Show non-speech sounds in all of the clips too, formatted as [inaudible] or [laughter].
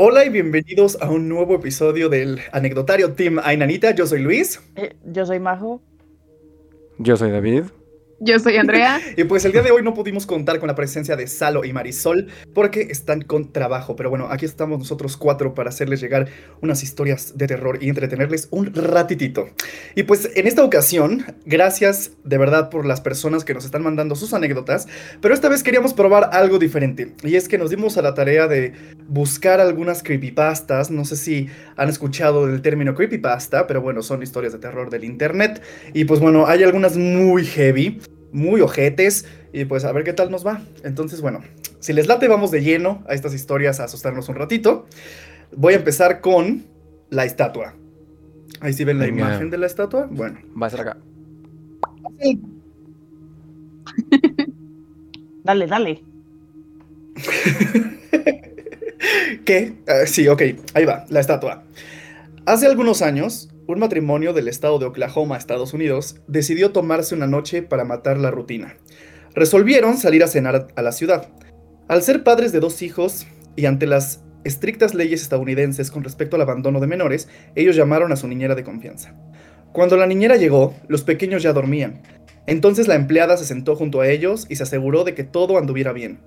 Hola y bienvenidos a un nuevo episodio del anecdotario Team Ainanita. Yo soy Luis. Eh, yo soy Majo. Yo soy David. Yo soy Andrea. [laughs] y pues el día de hoy no pudimos contar con la presencia de Salo y Marisol porque están con trabajo. Pero bueno, aquí estamos nosotros cuatro para hacerles llegar unas historias de terror y entretenerles un ratitito. Y pues en esta ocasión, gracias de verdad por las personas que nos están mandando sus anécdotas. Pero esta vez queríamos probar algo diferente. Y es que nos dimos a la tarea de buscar algunas creepypastas. No sé si han escuchado del término creepypasta, pero bueno, son historias de terror del internet. Y pues bueno, hay algunas muy heavy muy ojetes y pues a ver qué tal nos va. Entonces, bueno, si les late, vamos de lleno a estas historias a asustarnos un ratito. Voy a empezar con la estatua. Ahí sí ven la imagen de la estatua. Bueno. Va a ser acá. [laughs] dale, dale. [laughs] ¿Qué? Ah, sí, ok, ahí va, la estatua. Hace algunos años, un matrimonio del estado de Oklahoma, Estados Unidos, decidió tomarse una noche para matar la rutina. Resolvieron salir a cenar a la ciudad. Al ser padres de dos hijos y ante las estrictas leyes estadounidenses con respecto al abandono de menores, ellos llamaron a su niñera de confianza. Cuando la niñera llegó, los pequeños ya dormían. Entonces la empleada se sentó junto a ellos y se aseguró de que todo anduviera bien.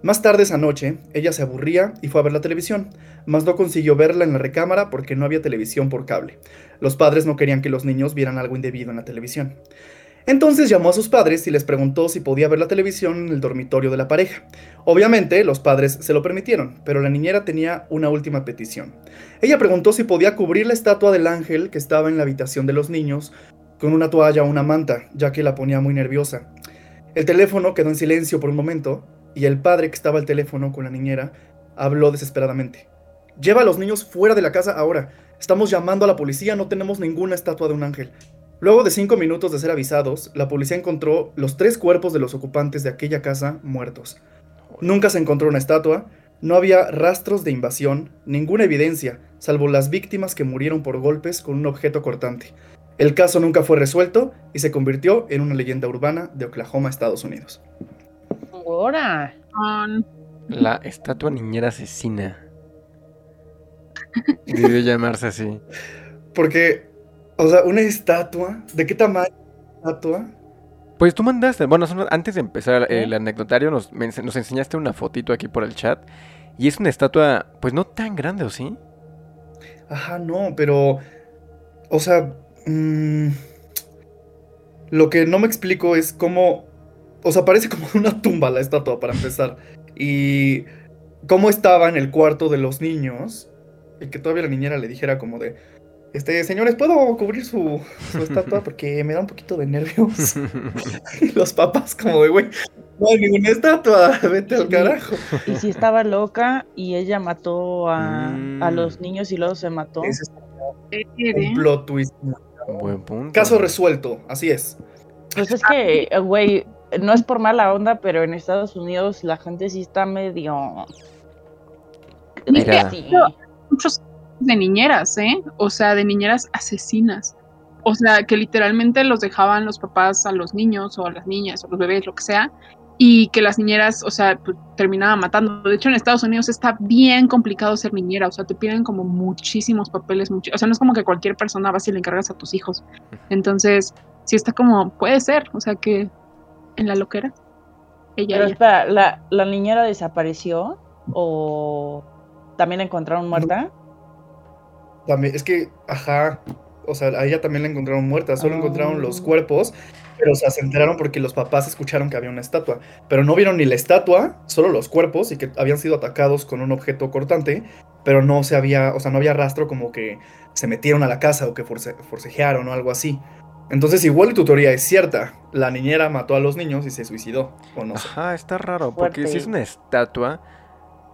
Más tarde esa noche, ella se aburría y fue a ver la televisión, mas no consiguió verla en la recámara porque no había televisión por cable. Los padres no querían que los niños vieran algo indebido en la televisión. Entonces llamó a sus padres y les preguntó si podía ver la televisión en el dormitorio de la pareja. Obviamente, los padres se lo permitieron, pero la niñera tenía una última petición. Ella preguntó si podía cubrir la estatua del ángel que estaba en la habitación de los niños con una toalla o una manta, ya que la ponía muy nerviosa. El teléfono quedó en silencio por un momento, y el padre que estaba al teléfono con la niñera habló desesperadamente. Lleva a los niños fuera de la casa ahora. Estamos llamando a la policía, no tenemos ninguna estatua de un ángel. Luego de cinco minutos de ser avisados, la policía encontró los tres cuerpos de los ocupantes de aquella casa muertos. Nunca se encontró una estatua, no había rastros de invasión, ninguna evidencia, salvo las víctimas que murieron por golpes con un objeto cortante. El caso nunca fue resuelto y se convirtió en una leyenda urbana de Oklahoma, Estados Unidos. Ahora. La estatua niñera asesina. Debe llamarse así. Porque, o sea, una estatua, ¿de qué tamaño estatua? Pues tú mandaste, bueno, antes de empezar el anecdotario nos, nos enseñaste una fotito aquí por el chat y es una estatua, pues no tan grande, ¿o sí? Ajá, no, pero, o sea, mmm, lo que no me explico es cómo o sea, parece como [laughs] una tumba la estatua para empezar. Y cómo estaba en el cuarto de los niños. Y que todavía la niñera le dijera como de, este, señores, ¿puedo cubrir su, estatua? Porque me da un poquito de nervios. [laughs] [laughs] y los papás como de, güey, no hay ninguna estatua, vete al carajo. Y si estaba loca y ella mató a, a los mm. niños y luego se mató. Es un plot twist. Buen punto. Caso resuelto, así es. Pues es que, güey, no es por mala onda, pero en Estados Unidos la gente sí está medio... Muchos de niñeras, ¿eh? O sea, de niñeras asesinas. O sea, que literalmente los dejaban los papás a los niños o a las niñas o los bebés, lo que sea, y que las niñeras, o sea, pues, terminaban matando. De hecho, en Estados Unidos está bien complicado ser niñera, o sea, te piden como muchísimos papeles, mucho, o sea, no es como que cualquier persona va si le encargas a tus hijos. Entonces, sí está como, puede ser, o sea, que en la loquera. Ella, Pero espera, ¿la, ¿la niñera desapareció o también la encontraron muerta? También, es que, ajá, o sea, a ella también la encontraron muerta, solo encontraron los ah. cuerpos, pero se enteraron porque los papás escucharon que había una estatua, pero no vieron ni la estatua, solo los cuerpos y que habían sido atacados con un objeto cortante, pero no se había, o sea, no había rastro como que se metieron a la casa o que forcejearon o algo así. Entonces, igual tu teoría es cierta. La niñera mató a los niños y se suicidó, ¿o no? Ajá, está raro, porque si es una estatua,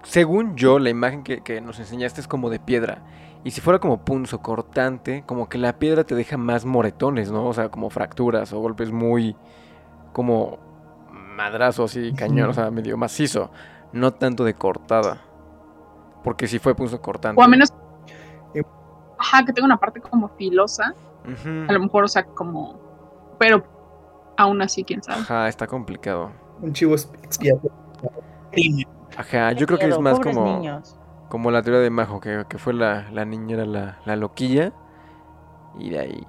según yo, la imagen que, nos enseñaste es como de piedra. Y si fuera como punzo cortante, como que la piedra te deja más moretones, ¿no? O sea, como fracturas o golpes muy. como madrazos y cañón, o sea, medio macizo. No tanto de cortada. Porque si fue punzo cortante. O a menos. Ajá, que tenga una parte como filosa a lo mejor, o sea, como. Pero aún así, quién sabe. Ajá, está complicado. Un chivo expiatorio. Ajá, yo creo que es más como. Como la teoría de Majo, que, que fue la, la niñera la, la loquilla. Y de ahí.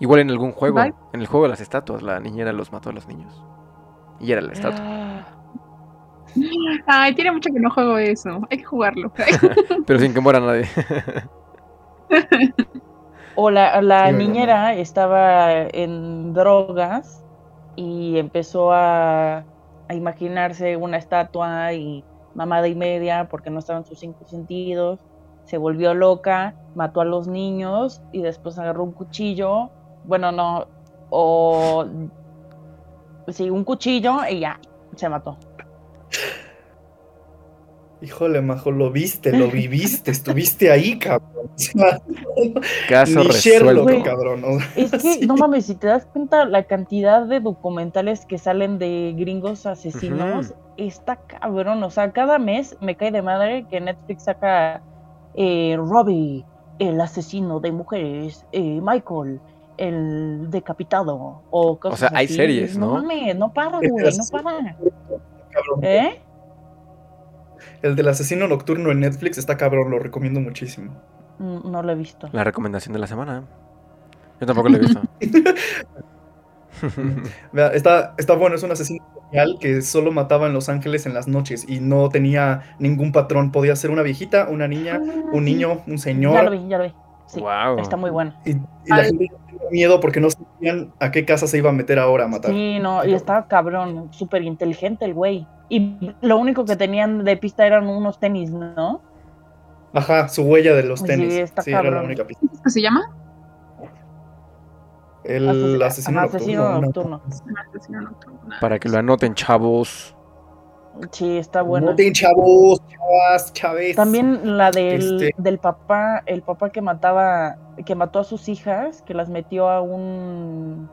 Igual en algún juego, en el juego de las estatuas, la niñera los mató a los niños. Y era la estatua. [gasps] Ay, tiene mucho que no juego eso. Hay que jugarlo. [laughs] Pero sin que muera nadie. [laughs] o la, la niñera estaba en drogas y empezó a, a imaginarse una estatua y mamada y media porque no estaban sus cinco sentidos. Se volvió loca, mató a los niños y después agarró un cuchillo. Bueno, no, o sí, un cuchillo y ya se mató. Híjole, Majo, lo viste, lo viviste, estuviste ahí, cabrón. Caso resuelto. cabrón. Es que, no mames, si te das cuenta la cantidad de documentales que salen de gringos asesinos, está cabrón. O sea, cada mes me cae de madre que Netflix saca eh, Robbie, el asesino de mujeres, eh, Michael, el decapitado, o cosas O sea, hay series, ¿no? No mames, no para, güey, no para. ¿Eh? El del asesino nocturno en Netflix está cabrón, lo recomiendo muchísimo. Mm, no lo he visto. La recomendación de la semana. Yo tampoco lo he visto. [laughs] [laughs] está, está bueno, es un asesino real que solo mataba en Los Ángeles en las noches y no tenía ningún patrón. Podía ser una viejita, una niña, ah, un niño, un señor. Ya lo vi, ya lo vi. Sí, Está muy bueno. Y, la gente tenía miedo porque no sabían a qué casa se iba a meter ahora a matar. Sí, no, y estaba cabrón, súper inteligente el güey. Y lo único que tenían de pista eran unos tenis, ¿no? Ajá, su huella de los tenis. Sí, está era la única pista. ¿Qué se llama? El asesino, nocturno. Para que lo anoten, chavos. Sí, está bueno. Anoten, chavos, chavas, chaves. También la del, este del papá, el papá que mataba, que mató a sus hijas, que las metió a un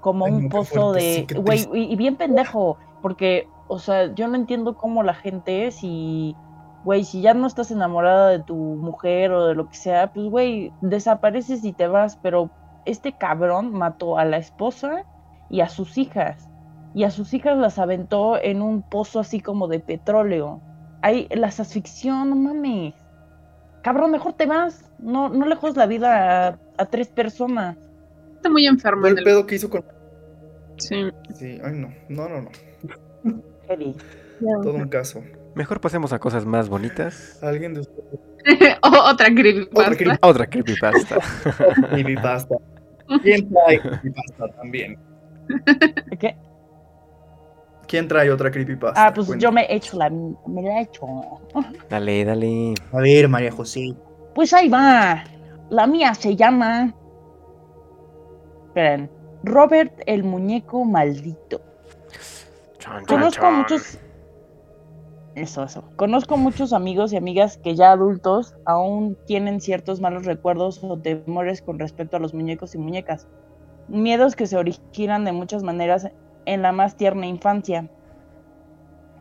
como un pozo de güey y bien pendejo porque o sea, yo no entiendo cómo la gente, si, güey, si ya no estás enamorada de tu mujer o de lo que sea, pues, güey, desapareces y te vas, pero este cabrón mató a la esposa y a sus hijas. Y a sus hijas las aventó en un pozo así como de petróleo. Ahí las asfixió, no mames. Cabrón, mejor te vas. No, no le la vida a, tres personas. Está muy enfermo. el pedo que hizo con. Sí. Sí, ay no. No, no, no. Todo un caso. Mejor pasemos a cosas más bonitas. ¿Alguien de ustedes? [laughs] otra creepypasta. Otra, creepypasta. [laughs] creepypasta. ¿Quién trae creepypasta también? ¿Qué? ¿Quién trae otra creepypasta? Ah, pues yo me he hecho la... Me la he hecho. Dale, dale. A ver, María José. Pues ahí va. La mía se llama... Esperen. Robert el muñeco maldito. Conozco muchos. Eso, eso. Conozco muchos amigos y amigas que ya adultos aún tienen ciertos malos recuerdos o temores con respecto a los muñecos y muñecas. Miedos que se originan de muchas maneras en la más tierna infancia.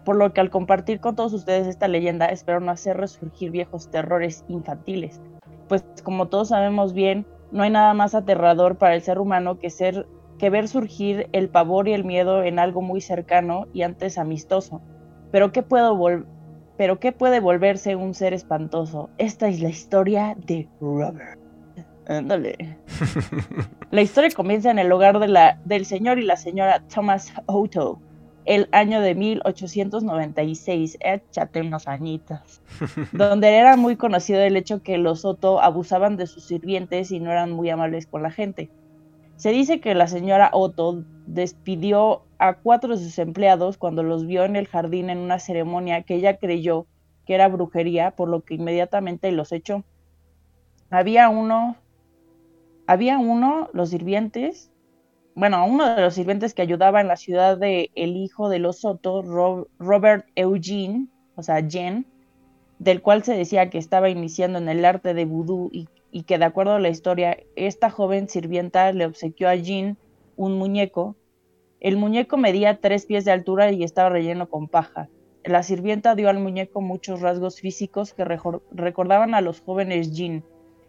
Por lo que al compartir con todos ustedes esta leyenda, espero no hacer resurgir viejos terrores infantiles. Pues como todos sabemos bien, no hay nada más aterrador para el ser humano que ser que ver surgir el pavor y el miedo en algo muy cercano y antes amistoso. Pero ¿qué, puedo Pero ¿qué puede volverse un ser espantoso? Esta es la historia de Robert. Ándale. [laughs] la historia comienza en el hogar de la, del señor y la señora Thomas Otto, el año de 1896, échate unos añitos, [laughs] donde era muy conocido el hecho que los Otto abusaban de sus sirvientes y no eran muy amables con la gente. Se dice que la señora Otto despidió a cuatro de sus empleados cuando los vio en el jardín en una ceremonia que ella creyó que era brujería, por lo que inmediatamente los echó. Había uno, había uno, los sirvientes, bueno, uno de los sirvientes que ayudaba en la ciudad de el hijo de los Soto, Robert Eugene, o sea, Jen, del cual se decía que estaba iniciando en el arte de vudú y y que de acuerdo a la historia, esta joven sirvienta le obsequió a Jean un muñeco. El muñeco medía tres pies de altura y estaba relleno con paja. La sirvienta dio al muñeco muchos rasgos físicos que recordaban a los jóvenes Jean.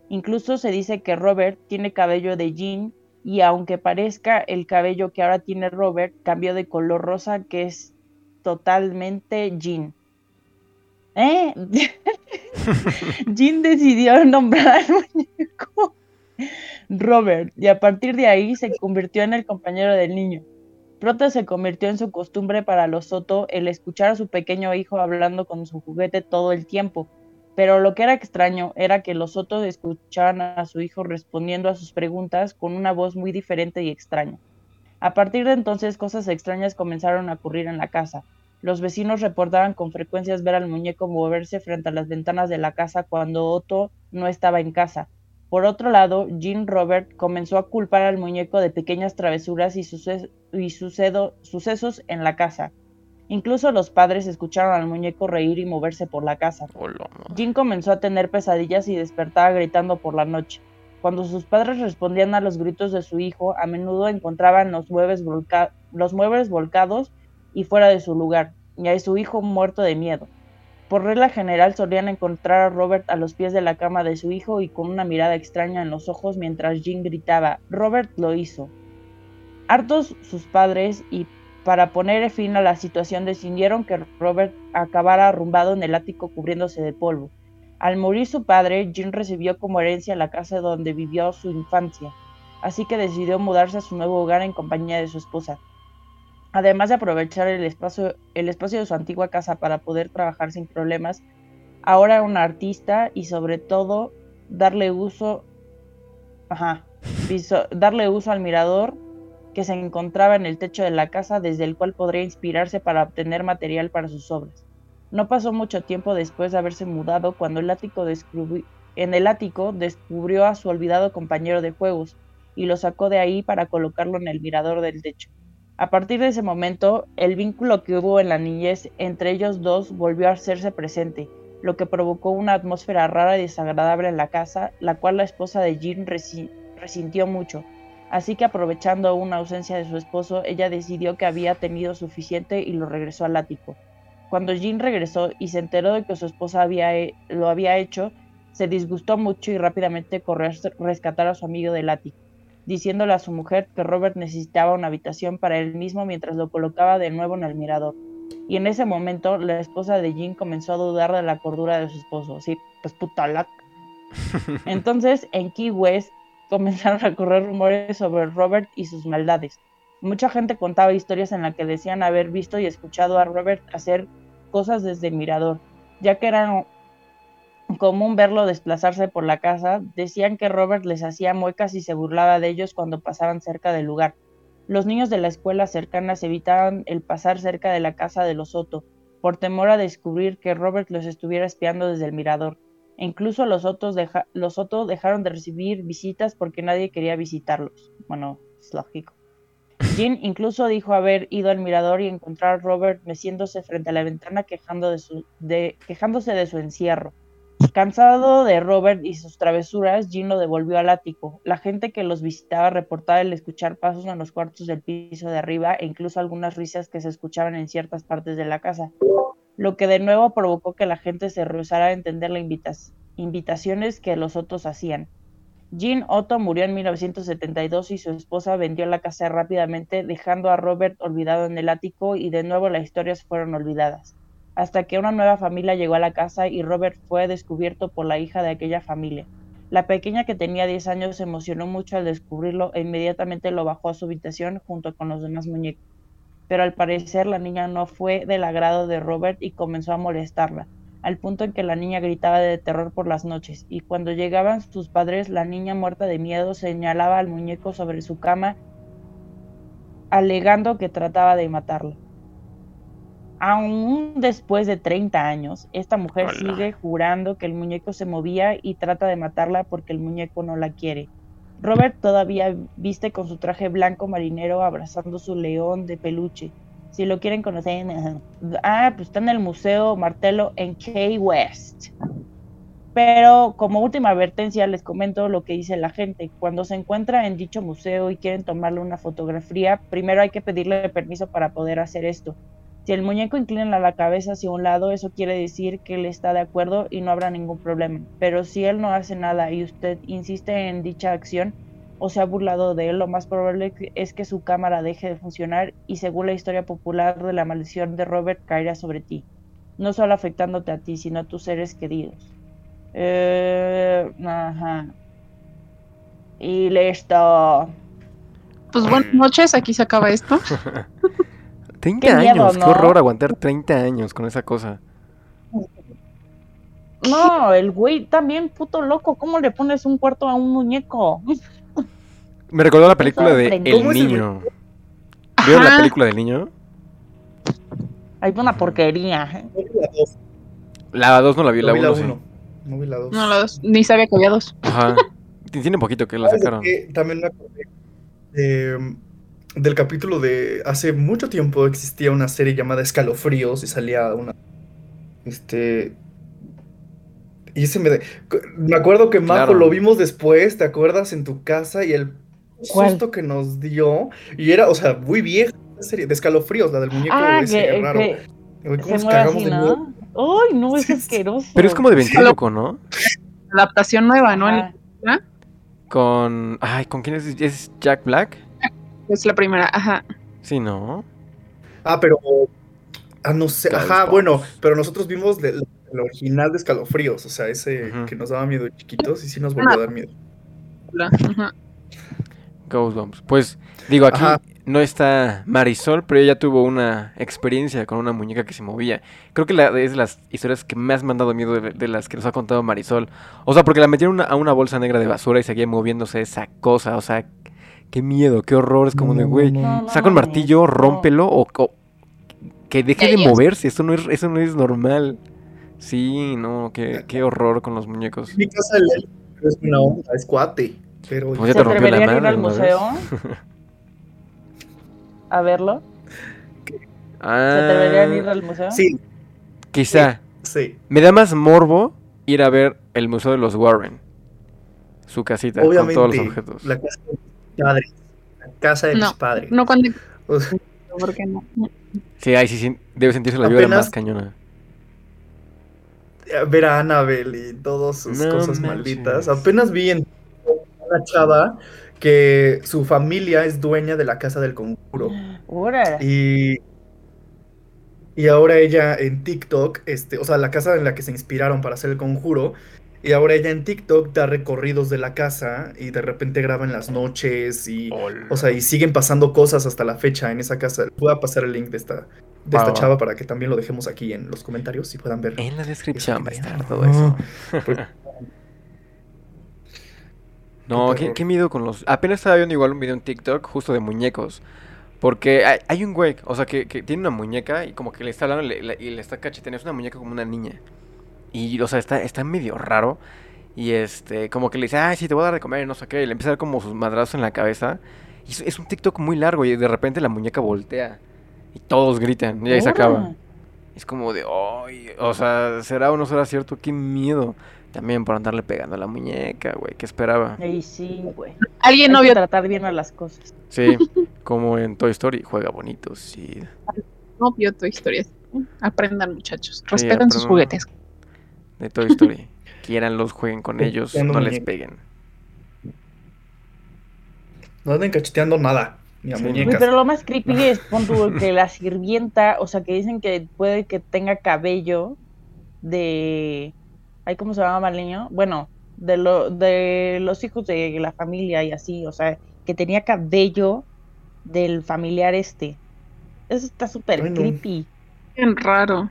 Incluso se dice que Robert tiene cabello de Jean y aunque parezca el cabello que ahora tiene Robert, cambió de color rosa que es totalmente Jean. ¿Eh? [laughs] Decidió nombrar al [laughs] muñeco Robert y a partir de ahí se convirtió en el compañero del niño. Pronto se convirtió en su costumbre para los Soto el escuchar a su pequeño hijo hablando con su juguete todo el tiempo. Pero lo que era extraño era que los Soto escuchaban a su hijo respondiendo a sus preguntas con una voz muy diferente y extraña. A partir de entonces cosas extrañas comenzaron a ocurrir en la casa. Los vecinos reportaban con frecuencias ver al muñeco moverse frente a las ventanas de la casa cuando Otto no estaba en casa. Por otro lado, Jean Robert comenzó a culpar al muñeco de pequeñas travesuras y, sucesos en la casa. Incluso los padres escucharon al muñeco reír y moverse por la casa. Jean comenzó a tener pesadillas y despertaba gritando por la noche. Cuando sus padres respondían a los gritos de su hijo, a menudo encontraban los muebles, los muebles volcados y fuera de su lugar, y a su hijo muerto de miedo. Por regla general solían encontrar a Robert a los pies de la cama de su hijo y con una mirada extraña en los ojos mientras Jean gritaba, Robert lo hizo. Hartos sus padres y para poner fin a la situación decidieron que Robert acabara arrumbado en el ático cubriéndose de polvo. Al morir su padre, Jean recibió como herencia la casa donde vivió su infancia, así que decidió mudarse a su nuevo hogar en compañía de su esposa. Además de aprovechar el espacio, de su antigua casa para poder trabajar sin problemas, ahora era un artista y sobre todo darle uso, ajá, darle uso al mirador que se encontraba en el techo de la casa desde el cual podría inspirarse para obtener material para sus obras. No pasó mucho tiempo después de haberse mudado cuando el ático en el ático descubrió a su olvidado compañero de juegos y lo sacó de ahí para colocarlo en el mirador del techo. A partir de ese momento, el vínculo que hubo en la niñez entre ellos dos volvió a hacerse presente, lo que provocó una atmósfera rara y desagradable en la casa, la cual la esposa de Jean resintió mucho. Así que aprovechando una ausencia de su esposo, ella decidió que había tenido suficiente y lo regresó al ático. Cuando Jean regresó y se enteró de que su esposa lo había hecho, se disgustó mucho y rápidamente corrió a rescatar a su amigo del ático, diciéndole a su mujer que Robert necesitaba una habitación para él mismo mientras lo colocaba de nuevo en el mirador. Y en ese momento la esposa de Jean comenzó a dudar de la cordura de su esposo. Sí, pues puta la... [laughs] Entonces, en Key West comenzaron a correr rumores sobre Robert y sus maldades. Mucha gente contaba historias en las que decían haber visto y escuchado a Robert hacer cosas desde el mirador, ya que era común verlo desplazarse por la casa, decían que Robert les hacía muecas y se burlaba de ellos cuando pasaban cerca del lugar. Los niños de la escuela cercanas evitaban el pasar cerca de la casa de los Soto, por temor a descubrir que Robert los estuviera espiando desde el mirador. E incluso los Soto dejaron de recibir visitas porque nadie quería visitarlos. Bueno, es lógico. Jean incluso dijo haber ido al mirador y encontrar a Robert meciéndose frente a la ventana quejándose de su encierro. Cansado de Robert y sus travesuras, Jean lo devolvió al ático. La gente que los visitaba reportaba el escuchar pasos en los cuartos del piso de arriba e incluso algunas risas que se escuchaban en ciertas partes de la casa, lo que de nuevo provocó que la gente se rehusara a entender las invitaciones que los otros hacían. Jean Otto murió en 1972 y su esposa vendió la casa rápidamente, dejando a Robert olvidado en el ático y de nuevo las historias fueron olvidadas, hasta que una nueva familia llegó a la casa y Robert fue descubierto por la hija de aquella familia. La pequeña que tenía 10 años se emocionó mucho al descubrirlo e inmediatamente lo bajó a su habitación junto con los demás muñecos. Pero al parecer la niña no fue del agrado de Robert y comenzó a molestarla al punto en que la niña gritaba de terror por las noches, y cuando llegaban sus padres, la niña muerta de miedo señalaba al muñeco sobre su cama, alegando que trataba de matarlo. Aún después de 30 años, esta mujer sigue jurando que el muñeco se movía y trata de matarla porque el muñeco no la quiere. Robert todavía viste con su traje blanco marinero abrazando su león de peluche, si lo quieren conocer, ah, pues está en el Museo Martelo en Key West. Pero como última advertencia les comento lo que dice la gente. Cuando se encuentra en dicho museo y quieren tomarle una fotografía, primero hay que pedirle permiso para poder hacer esto. Si el muñeco inclina la cabeza hacia un lado, eso quiere decir que él está de acuerdo y no habrá ningún problema. Pero si él no hace nada y usted insiste en dicha acción, o se ha burlado de él, lo más probable es que su cámara deje de funcionar y según la historia popular de la maldición de Robert caerá sobre ti, no solo afectándote a ti, sino a tus seres queridos. Eh, ajá. Y listo. Pues buenas noches, aquí se acaba esto. [laughs] 30 años, qué horror aguantar 30 años con esa cosa. No, el güey también puto loco, ¿cómo le pones un cuarto a un muñeco? Me recordó la película de El Niño. ¿Vieron la película del niño? Hay una porquería. La 2 no la vi, la 1 sí. No vi la 2. No, la 2. Ni sabía que había 2. Ajá. Tiene poquito que la sacaron. también me acordé del capítulo de hace mucho tiempo existía una serie llamada Escalofríos y salía una este y ese me me acuerdo que Marco lo vimos después, ¿te acuerdas? En tu casa y el susto que nos dio y era, o sea, muy vieja la serie de Escalofríos, la del muñeco ah, ese raro. ¿Cómo se así, ¿no? Ay, no, es asqueroso. Pero es como de ventríloco, ¿no? Adaptación nueva, ¿no? Con. Ay, ¿con quién es? ¿Es Jack Black? Es la primera, ajá. Sí, ¿no? Ah, pero. Ah, no sé. Ajá, bueno, pero nosotros vimos el, original de Escalofríos, o sea, ese que nos daba miedo de chiquitos y sí nos volvió a dar miedo. Ajá. Ghostbumps. Pues, digo, aquí no está Marisol, pero ella tuvo una experiencia con una muñeca que se movía. Creo que la, es de las historias que más me han dado miedo de, las que nos ha contado Marisol. O sea, porque la metieron a una bolsa negra de basura y seguía moviéndose esa cosa. O sea, qué miedo, qué horror. Es como de, güey, saca un martillo, rómpelo o, que deje de moverse. Eso no es, eso no es normal. Sí, no, qué, qué horror con los muñecos. Mi casa es una onda, es cuate. Pero pues ya te rompió la ir al museo? [laughs] a verlo? Ah, ¿Se atreverían a ir al museo? Sí. Quizá. Sí. Me da más morbo ir a ver el museo de los Warren. Su casita con todos los objetos. La casa de padres. La casa de mis padres. No, cuando. ¿Por qué no? Sí, ahí sí, debe sentirse la vida más cañona. Ver a Annabelle y todas sus cosas malditas. Apenas vi en una chava que su familia es dueña de la casa del conjuro. Y, y ahora ella en TikTok, este, o sea, la casa en la que se inspiraron para hacer el conjuro, y ahora ella en TikTok da recorridos de la casa y de repente graba en las noches y, o sea, y siguen pasando cosas hasta la fecha en esa casa. Voy a pasar el link de esta, de esta chava para que también lo dejemos aquí en los comentarios y puedan ver. En la descripción va a estar todo eso. [laughs] Pues, no, ¿qué, miedo con los... Apenas estaba viendo igual un video en TikTok justo de muñecos. Porque hay, un güey, o sea, que, tiene una muñeca y como que le está hablando y le está cacheteando. Es una muñeca como una niña. Y, o sea, está, está medio raro. Y este, como que le dice, ay, sí, te voy a dar de comer y no sé qué. Y le empieza a dar como sus madrazos en la cabeza. Y es, un TikTok muy largo y de repente la muñeca voltea. Y todos gritan y ahí se acaba. Es como de, ay, o sea, ¿será o no será cierto? Qué miedo. También por andarle pegando a la muñeca, güey. ¿Qué esperaba? Sí, sí, güey. Alguien no vio. tratar bien a las cosas. Sí, [laughs] como en Toy Story. Juega bonito, sí. No vio Toy Story. Aprendan, muchachos. Respeten sus juguetes. De Toy Story. [laughs] los jueguen con ellos, no les peguen. No anden cacheteando nada. Ni a muñecas. Pero lo más creepy es que la sirvienta, o sea, que dicen que puede que tenga cabello de ¿Ahí cómo se llama el niño? Bueno, de, lo, de los hijos de la familia y así, o sea, que tenía cabello del familiar este. Eso está súper creepy. Bien raro.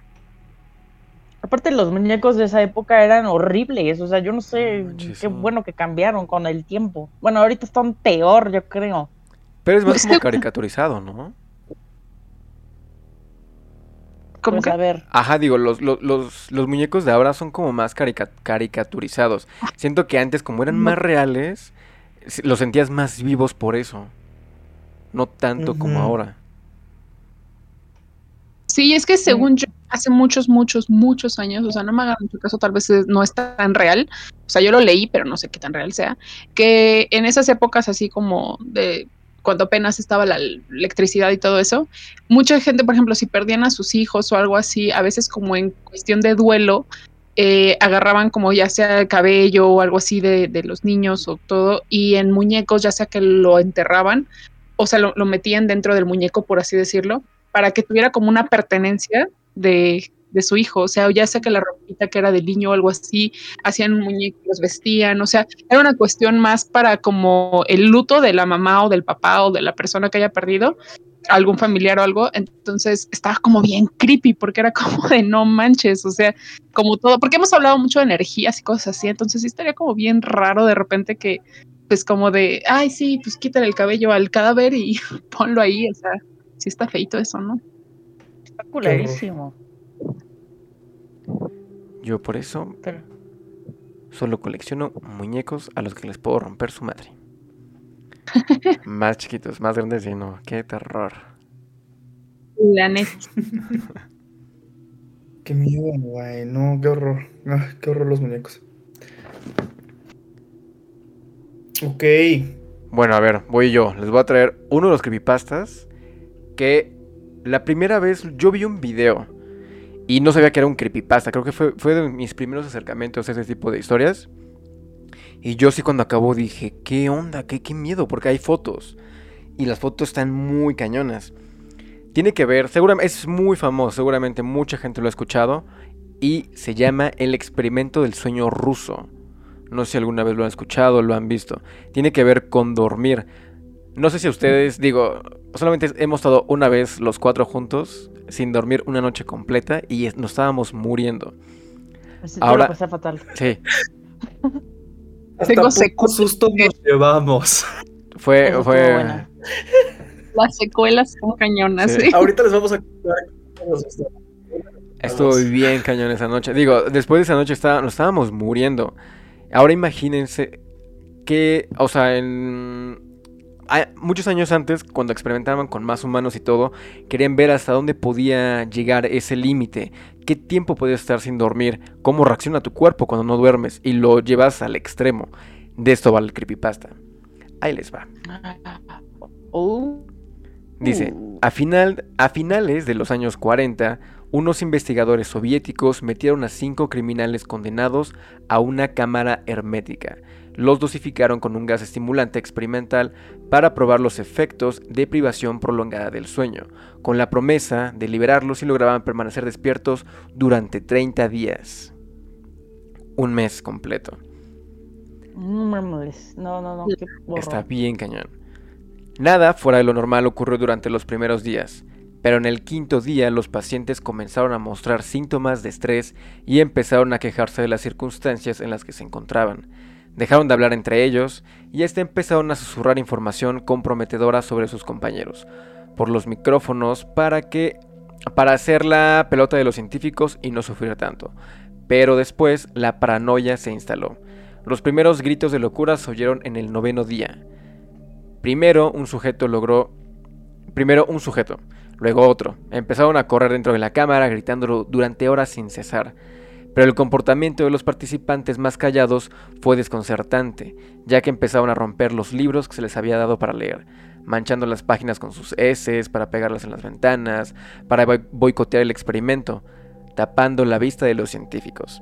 Aparte los muñecos de esa época eran horribles, o sea, yo no sé qué bueno que cambiaron con el tiempo. Bueno, ahorita están peor, yo creo. Pero es más pues [laughs] como caricaturizado, ¿no? ¿Cómo pues, que? Ajá, digo, los, los, los, muñecos de ahora son como más caricaturizados. Siento que antes, como eran más reales, los sentías más vivos por eso. No tanto como ahora. Sí, es que según yo, hace muchos, muchos, muchos años, o sea, no me hagan mucho caso, tal vez no es tan real, o sea, yo lo leí, pero no sé qué tan real sea, que en esas épocas así como de cuando apenas estaba la electricidad y todo eso, mucha gente, por ejemplo, si perdían a sus hijos o algo así, a veces como en cuestión de duelo, eh, agarraban como ya sea el cabello o algo así de, los niños o todo, y en muñecos, ya sea que lo enterraban, o sea, lo, metían dentro del muñeco, por así decirlo, para que tuviera como una pertenencia de de su hijo, o sea, ya sea que la ropita que era del niño o algo así, hacían un muñeco, los vestían, o sea, era una cuestión más para como el luto de la mamá o del papá o de la persona que haya perdido algún familiar o algo, entonces estaba como bien creepy porque era como de no manches, o sea, como todo, porque hemos hablado mucho de energías y cosas así, entonces sí estaría como bien raro de repente que, pues como de, ay, sí, pues quítale el cabello al cadáver y [laughs] ponlo ahí, o sea, sí está feito eso, ¿no? Espectacularísimo. Yo por eso solo colecciono muñecos a los que les puedo romper su madre. [laughs] más chiquitos, más grandes y no. Qué terror. La neta. [laughs] qué miedo, güey. No, qué horror. Ah, qué horror los muñecos. Ok. Bueno, a ver, voy yo. Les voy a traer uno de los creepypastas que la primera vez yo vi un video y no sabía que era un creepypasta. Creo que fue, fue de mis primeros acercamientos a ese tipo de historias. Y yo sí cuando acabó dije, ¿qué onda? ¿Qué, qué miedo? Porque hay fotos. Y las fotos están muy cañonas. Tiene que ver, seguramente es muy famoso, seguramente mucha gente lo ha escuchado. Y se llama El experimento del sueño ruso. No sé si alguna vez lo han escuchado o lo han visto. Tiene que ver con dormir. No sé si ustedes, digo, solamente hemos estado una vez los cuatro juntos sin dormir una noche completa y nos estábamos muriendo. Ahora, fatal. Sí. Tengo susto nos llevamos. Fue, fue. Las secuelas son cañonas. Sí. Ahorita les vamos a Estuvo bien cañón esa noche. Digo, después de esa noche nos estábamos muriendo. Ahora imagínense que, o sea, en muchos años antes, cuando experimentaban con más humanos y todo, querían ver hasta dónde podía llegar ese límite, qué tiempo puedes estar sin dormir, cómo reacciona tu cuerpo cuando no duermes y lo llevas al extremo. De esto va el creepypasta. Ahí les va. Oh. Dice, a, final, a finales de los años 40, unos investigadores soviéticos metieron a cinco criminales condenados a una cámara hermética los dosificaron con un gas estimulante experimental para probar los efectos de privación prolongada del sueño, con la promesa de liberarlos si lograban permanecer despiertos durante 30 días. Un mes completo. No No, no, no. Está bien cañón. Nada fuera de lo normal ocurrió durante los primeros días, pero en el quinto día los pacientes comenzaron a mostrar síntomas de estrés y empezaron a quejarse de las circunstancias en las que se encontraban. Dejaron de hablar entre ellos y este empezaron a susurrar información comprometedora sobre sus compañeros por los micrófonos para que para hacer la pelota de los científicos y no sufrir tanto. Pero después la paranoia se instaló. Los primeros gritos de locura se oyeron en el noveno día. Primero un sujeto logró primero un sujeto, luego otro. Empezaron a correr dentro de la cámara gritándolo durante horas sin cesar pero el comportamiento de los participantes más callados fue desconcertante, ya que empezaban a romper los libros que se les había dado para leer, manchando las páginas con sus heces para pegarlas en las ventanas, para boicotear el experimento, tapando la vista de los científicos.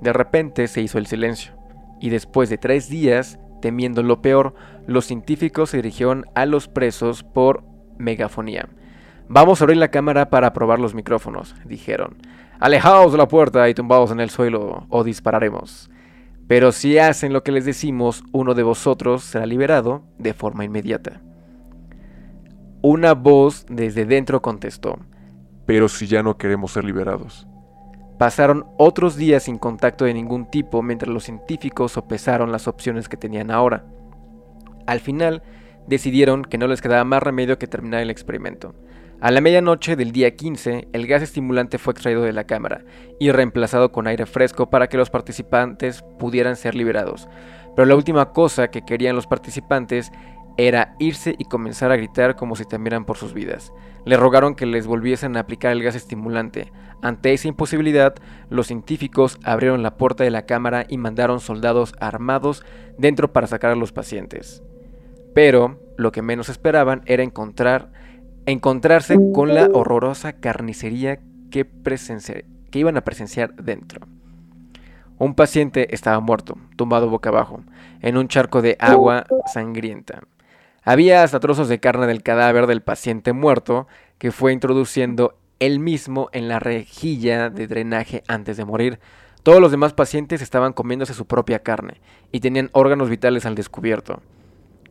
De repente se hizo el silencio, y después de tres días, temiendo lo peor, los científicos se dirigieron a los presos por megafonía. Vamos a abrir la cámara para probar los micrófonos, dijeron. Alejaos de la puerta y tumbaos en el suelo o dispararemos. Pero si hacen lo que les decimos, uno de vosotros será liberado de forma inmediata. Una voz desde dentro contestó. Pero si ya no queremos ser liberados. Pasaron otros días sin contacto de ningún tipo mientras los científicos sopesaron las opciones que tenían ahora. Al final, decidieron que no les quedaba más remedio que terminar el experimento. A la medianoche del día 15, el gas estimulante fue extraído de la cámara y reemplazado con aire fresco para que los participantes pudieran ser liberados. Pero la última cosa que querían los participantes era irse y comenzar a gritar como si temieran por sus vidas. Le rogaron que les volviesen a aplicar el gas estimulante. Ante esa imposibilidad, los científicos abrieron la puerta de la cámara y mandaron soldados armados dentro para sacar a los pacientes. Pero lo que menos esperaban era encontrar encontrarse con la horrorosa carnicería que, que iban a presenciar dentro. Un paciente estaba muerto, tumbado boca abajo, en un charco de agua sangrienta. Había hasta trozos de carne del cadáver del paciente muerto que fue introduciendo él mismo en la rejilla de drenaje antes de morir. Todos los demás pacientes estaban comiéndose su propia carne y tenían órganos vitales al descubierto.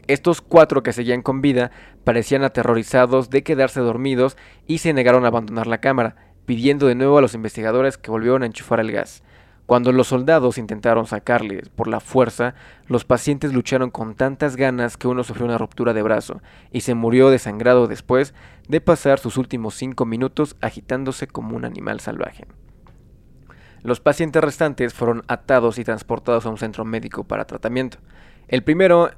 Estos cuatro que seguían con vida parecían aterrorizados de quedarse dormidos y se negaron a abandonar la cámara, pidiendo de nuevo a los investigadores que volvieran a enchufar el gas. Cuando los soldados intentaron sacarles por la fuerza, los pacientes lucharon con tantas ganas que uno sufrió una ruptura de brazo y se murió desangrado después de pasar sus últimos cinco minutos agitándose como un animal salvaje. Los pacientes restantes fueron atados y transportados a un centro médico para tratamiento. El primero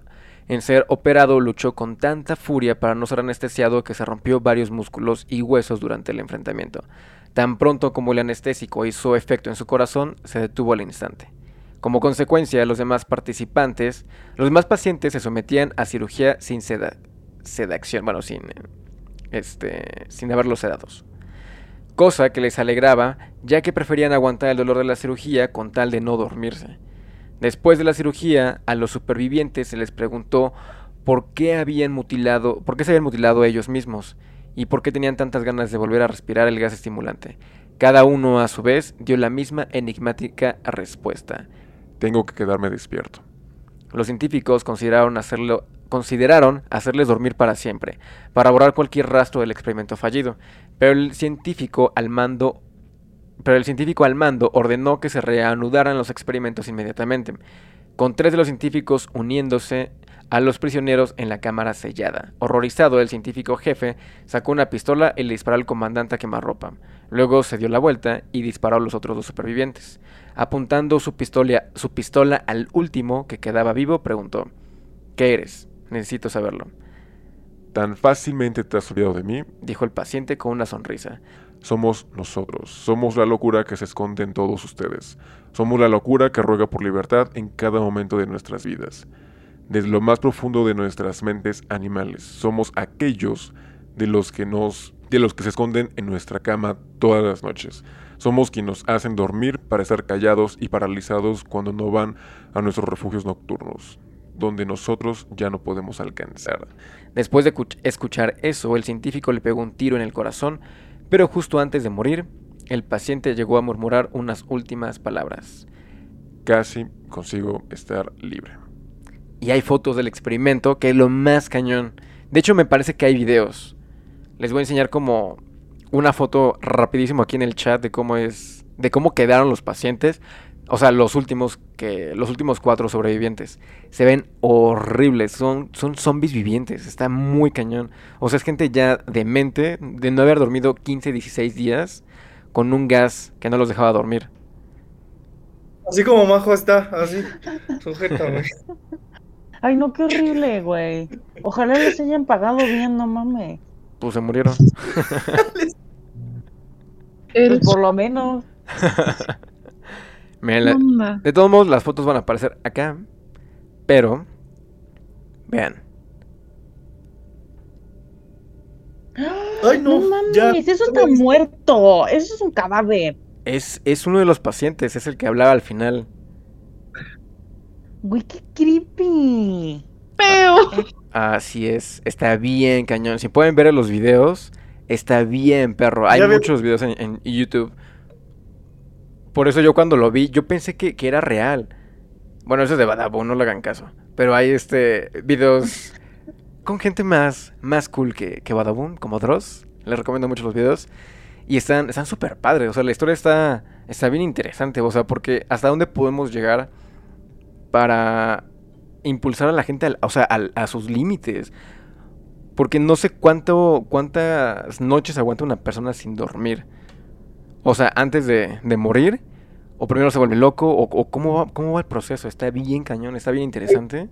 en ser operado luchó con tanta furia para no ser anestesiado que se rompió varios músculos y huesos durante el enfrentamiento. Tan pronto como el anestésico hizo efecto en su corazón, se detuvo al instante. Como consecuencia, los demás participantes, los demás pacientes se sometían a cirugía sin sedación, bueno, sin, este, sin haberlos sedados. Cosa que les alegraba, ya que preferían aguantar el dolor de la cirugía con tal de no dormirse. Después de la cirugía, a los supervivientes se les preguntó por qué habían mutilado, por qué se habían mutilado ellos mismos y por qué tenían tantas ganas de volver a respirar el gas estimulante. Cada uno a su vez dio la misma enigmática respuesta. Tengo que quedarme despierto. Los científicos consideraron hacerlo consideraron hacerles dormir para siempre, para borrar cualquier rastro del experimento fallido, pero el científico al mando pero el científico al mando ordenó que se reanudaran los experimentos inmediatamente, con tres de los científicos uniéndose a los prisioneros en la cámara sellada. Horrorizado, el científico jefe sacó una pistola y le disparó al comandante a quemarropa. Luego se dio la vuelta y disparó a los otros dos supervivientes. Apuntando su pistola, su pistola al último que quedaba vivo, preguntó: ¿Qué eres? Necesito saberlo. ¿Tan fácilmente te has olvidado de mí? dijo el paciente con una sonrisa. Somos nosotros, somos la locura que se esconde en todos ustedes, somos la locura que ruega por libertad en cada momento de nuestras vidas. Desde lo más profundo de nuestras mentes animales, somos aquellos de los que nos de los que se esconden en nuestra cama todas las noches. Somos quienes nos hacen dormir para estar callados y paralizados cuando no van a nuestros refugios nocturnos, donde nosotros ya no podemos alcanzar. Después de escuchar eso, el científico le pegó un tiro en el corazón pero justo antes de morir, el paciente llegó a murmurar unas últimas palabras. Casi consigo estar libre. Y hay fotos del experimento que es lo más cañón. De hecho, me parece que hay videos. Les voy a enseñar como una foto rapidísimo aquí en el chat de cómo es, de cómo quedaron los pacientes. O sea, los últimos que los últimos cuatro sobrevivientes se ven horribles, son son zombies vivientes, está muy cañón. O sea, es gente ya demente de no haber dormido 15, 16 días con un gas que no los dejaba dormir. Así como Majo está, así, sujeta, güey. [laughs] Ay, no, qué horrible, güey. Ojalá les hayan pagado bien, no mames. Pues se murieron. pues por lo menos. [laughs] de todos modos, las fotos van a aparecer acá. Pero, vean. Ay, no, no mames, eso está muerto. Eso es un cadáver. Es, es uno de los pacientes, es el que hablaba al final. Güey, qué creepy. Peo. Así es, está bien cañón. Si pueden ver los videos, está bien, perro. Hay muchos videos en YouTube por eso yo cuando lo vi, yo pensé que, era real. Bueno, eso es de Badabun, no le hagan caso. Pero hay este videos con gente más, más cool que, que Badabun, como Dross. Les recomiendo mucho los videos. Y están súper padres. O sea, la historia está, está bien interesante. O sea, porque hasta dónde podemos llegar para impulsar a la gente o sea, a, sus límites. Porque no sé cuánto, cuántas noches aguanta una persona sin dormir. O sea, antes de, morir, o primero se vuelve loco, o, cómo, va, cómo va el proceso. Está bien cañón, está bien interesante.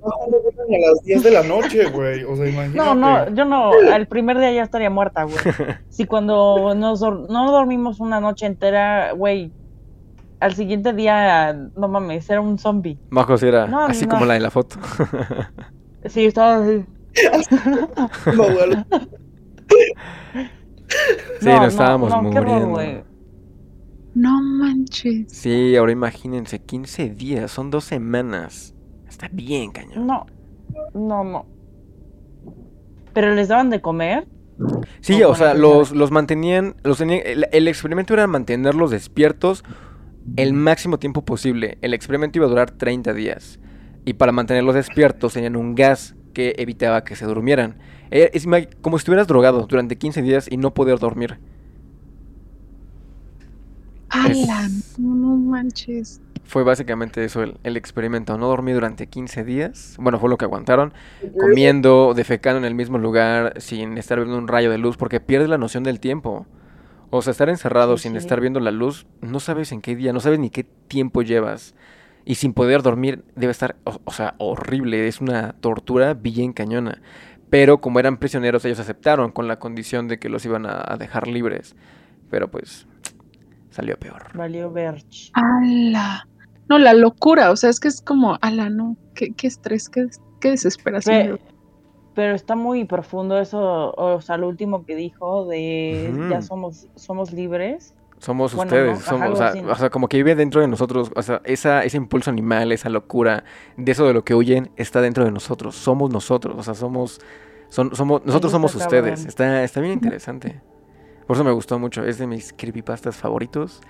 No, a las 10 de la noche, güey. O sea, imagínate. No, no, yo no. El primer día ya estaría muerta, güey. [laughs] Si cuando nos no dormimos una noche entera, güey, al siguiente día, no mames, era un zombie. Majo, era así como la de la foto. sí, estaba así. [laughs] no, güey. [laughs] Sí, no, nos estábamos muriendo. no manches. Sí, ahora imagínense, 15 días, son dos semanas. Está bien, cañón. No, no, no. ¿Pero les daban de comer? Sí, o, sea, los, los mantenían, los tenían, el, experimento era mantenerlos despiertos el máximo tiempo posible. El experimento iba a durar 30 días. Y para mantenerlos despiertos tenían un gas que evitaba que se durmieran. Eh, es como si estuvieras drogado durante 15 días y no poder dormir. ¡Hala! No, manches. Fue básicamente eso el, experimento. No dormí durante 15 días. Bueno, fue lo que aguantaron. Comiendo, defecando en el mismo lugar, sin estar viendo un rayo de luz, porque pierdes la noción del tiempo. O sea, estar encerrado sin estar viendo la luz, no sabes en qué día, no sabes ni qué tiempo llevas. Y sin poder dormir debe estar, o, sea, horrible. Es una tortura bien cañona. Pero como eran prisioneros, ellos aceptaron con la condición de que los iban a dejar libres. Pero pues salió peor. Valió Berch. ¡Hala! No, la locura, o sea, es que es como, ala, no, qué, qué estrés, qué, qué desesperación. Pero, está muy profundo eso, o sea, lo último que dijo de ya somos, somos libres. Somos ustedes, somos, o, sea, como que vive dentro de nosotros, o sea, esa, ese impulso animal, esa locura, de eso de lo que huyen, está dentro de nosotros, somos nosotros, o sea, somos, son, somos nosotros somos ustedes, está, está bien interesante. Por eso me gustó mucho. Es de mis creepypastas favoritos.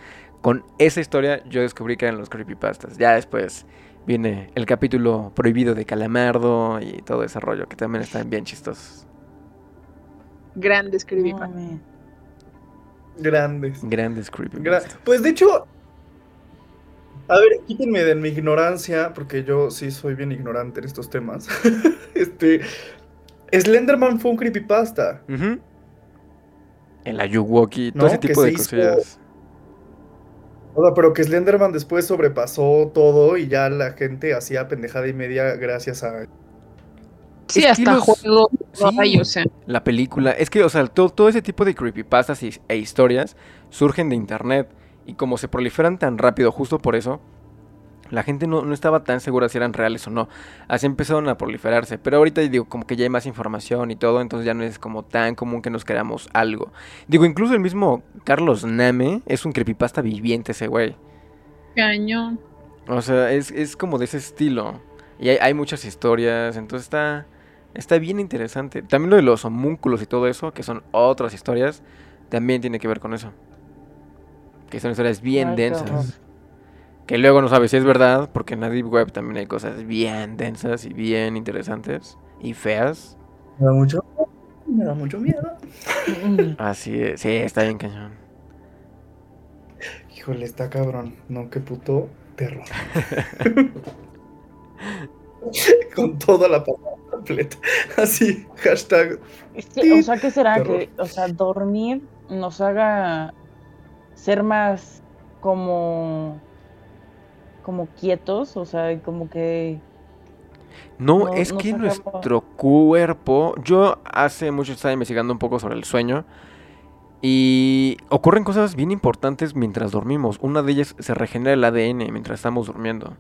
Con esa historia yo descubrí que eran los creepypastas. Ya después viene el capítulo prohibido de Calamardo y todo ese rollo que también están bien chistosos. Grandes creepypastas. Grandes. Grandes creepypastas. pues de hecho, a ver, quítenme de mi ignorancia, porque yo sí soy bien ignorante en estos temas. [laughs] este. Slenderman fue un creepypasta. Ajá el Ayuwoki, todo ese tipo de cosillas. O sea, pero que Slenderman después sobrepasó todo y ya la gente hacía pendejada y media gracias a. Sí, hasta juego. La película. Es que, o sea, todo, todo ese tipo de creepypastas e historias surgen de internet. Y como se proliferan tan rápido, justo por eso, la gente no, estaba tan segura si eran reales o no. Así empezaron a proliferarse. Pero ahorita digo, como que ya hay más información y todo, entonces ya no es como tan común que nos creamos algo. Digo, incluso el mismo Carlos Name es un creepypasta viviente ese güey. Cañón. O sea, es, como de ese estilo. Y hay, muchas historias, entonces está, está bien interesante. También lo de los homúnculos y todo eso, que son otras historias, también tiene que ver con eso. Que son historias bien densas. Que luego no sabes si es verdad, porque en la Deep Web también hay cosas bien densas y bien interesantes y feas. Me da mucho, me da mucho miedo. [laughs] Así es, sí, está bien cañón. Híjole, está cabrón. No, qué puto terror. [laughs] [laughs] Con toda la palabra completa. Así, hashtag. o sea, ¿qué será? Que, o sea, dormir nos haga ser más como como quietos, o sea, como que... No, es que nuestro cuerpo, yo hace mucho estaba investigando un poco sobre el sueño y ocurren cosas bien importantes mientras dormimos. Una de ellas se regenera el ADN mientras estamos durmiendo.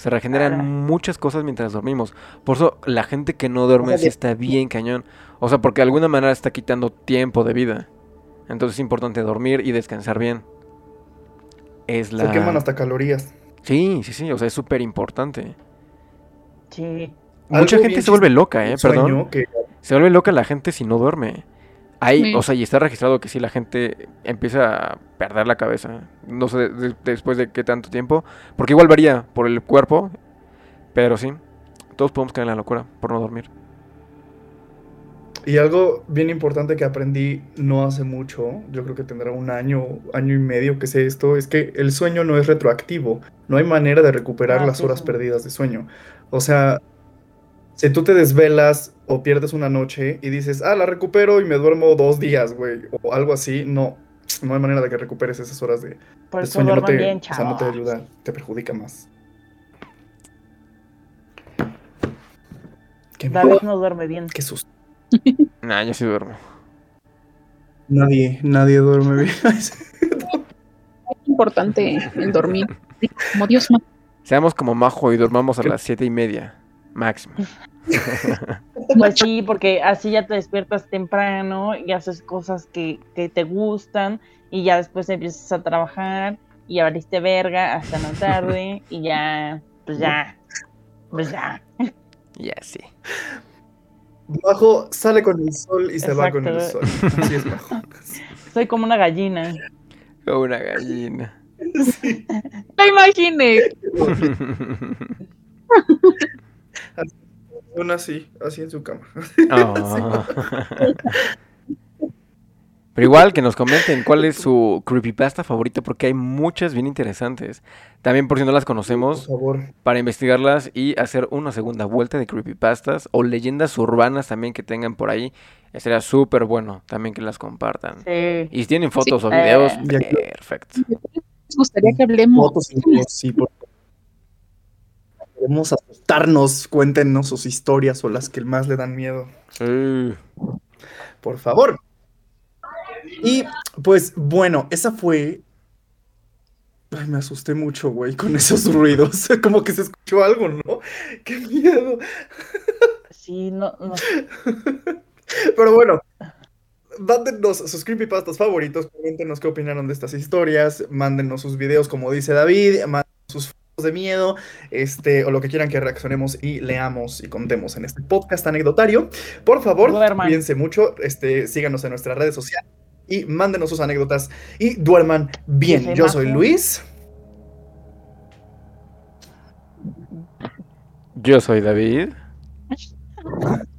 Se regeneran muchas cosas mientras dormimos. Por eso la gente que no duerme sí está bien cañón. O sea, porque de alguna manera está quitando tiempo de vida. Entonces es importante dormir y descansar bien. Es la... Se queman hasta calorías. Sí, sí, sí, o sea, es súper importante. Sí. Mucha gente se vuelve loca, ¿eh? Perdón. Se vuelve loca la gente si no duerme. Hay, o sea, y está registrado que sí, la gente empieza a perder la cabeza. No sé después de qué tanto tiempo. Porque igual varía por el cuerpo. Pero sí, todos podemos caer en la locura por no dormir. Y algo bien importante que aprendí no hace mucho, yo creo que tendrá un año, año y medio que sé esto, es que el sueño no es retroactivo. No hay manera de recuperar ah, las horas perdidas de sueño. O sea, si tú te desvelas o pierdes una noche y dices, ah, la recupero y me duermo dos días, güey, o algo así, no. No hay manera de que recuperes esas horas de, sueño. No te, bien, o sea, no te ayuda, te perjudica más. David no duerme bien. Qué susto. [laughs] nah, yo sí duermo. Nadie, nadie duerme bien. [laughs] es importante el dormir. Como Dios Seamos como Majo y dormamos a las siete y media, máximo. [laughs] Pues sí, porque así ya te despiertas temprano y haces cosas que, que te gustan y ya después empiezas a trabajar y abriste verga hasta la tarde y ya, pues ya, pues ya. [laughs] Ya sí. Bajo sale con el sol y se va con el sol. Así es bajo. [laughs] Soy como una gallina. Como una gallina. Sí. Me imaginé. Una así, así en su cama. Oh. Pero igual que nos comenten cuál es su creepypasta favorito, porque hay muchas bien interesantes. También por si no las conocemos, para investigarlas y hacer una segunda vuelta de creepypastas o leyendas urbanas también que tengan por ahí. Sería súper bueno también que las compartan. Y si tienen fotos o videos, eh. perfecto. Me gustaría que hablemos. Fotos y videos, sí, Queremos asustarnos, cuéntenos sus historias o las que más le dan miedo. Por favor. Y pues bueno, esa fue. Ay, me asusté mucho, güey, con esos ruidos. [laughs] Como que se escuchó algo, ¿no? ¡Qué miedo! Sí, no, no. Pero bueno, mándenos sus creepypastas favoritos, coméntenos qué opinaron de estas historias, mándenos sus videos, como dice David, mándenos sus de miedo, este, o lo que quieran que reaccionemos y leamos y contemos en este podcast anecdotario. Por favor, cuídense mucho, este, síganos en nuestras redes sociales y mándenos sus anécdotas y duerman bien. Yo soy Luis. Yo soy David. [laughs]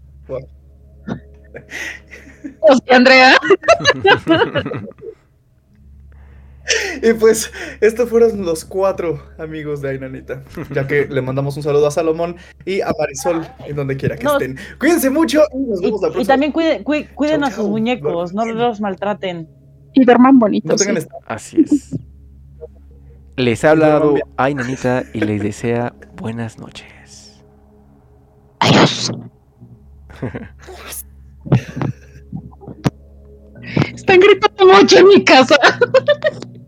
Andrea. [laughs] [laughs] Y pues, estos fueron los cuatro amigos de Ainanita. Ya que le mandamos un saludo a Salomón y a Marisol, en donde quiera que estén. Cuídense mucho y nos vemos la próxima. Y también cuiden, a sus muñecos, no los maltraten. Y duerman bonitos. Así es. Les ha hablado Ainanita y les desea buenas noches. Adiós. [laughs] Están gritando mucho en mi casa. [laughs]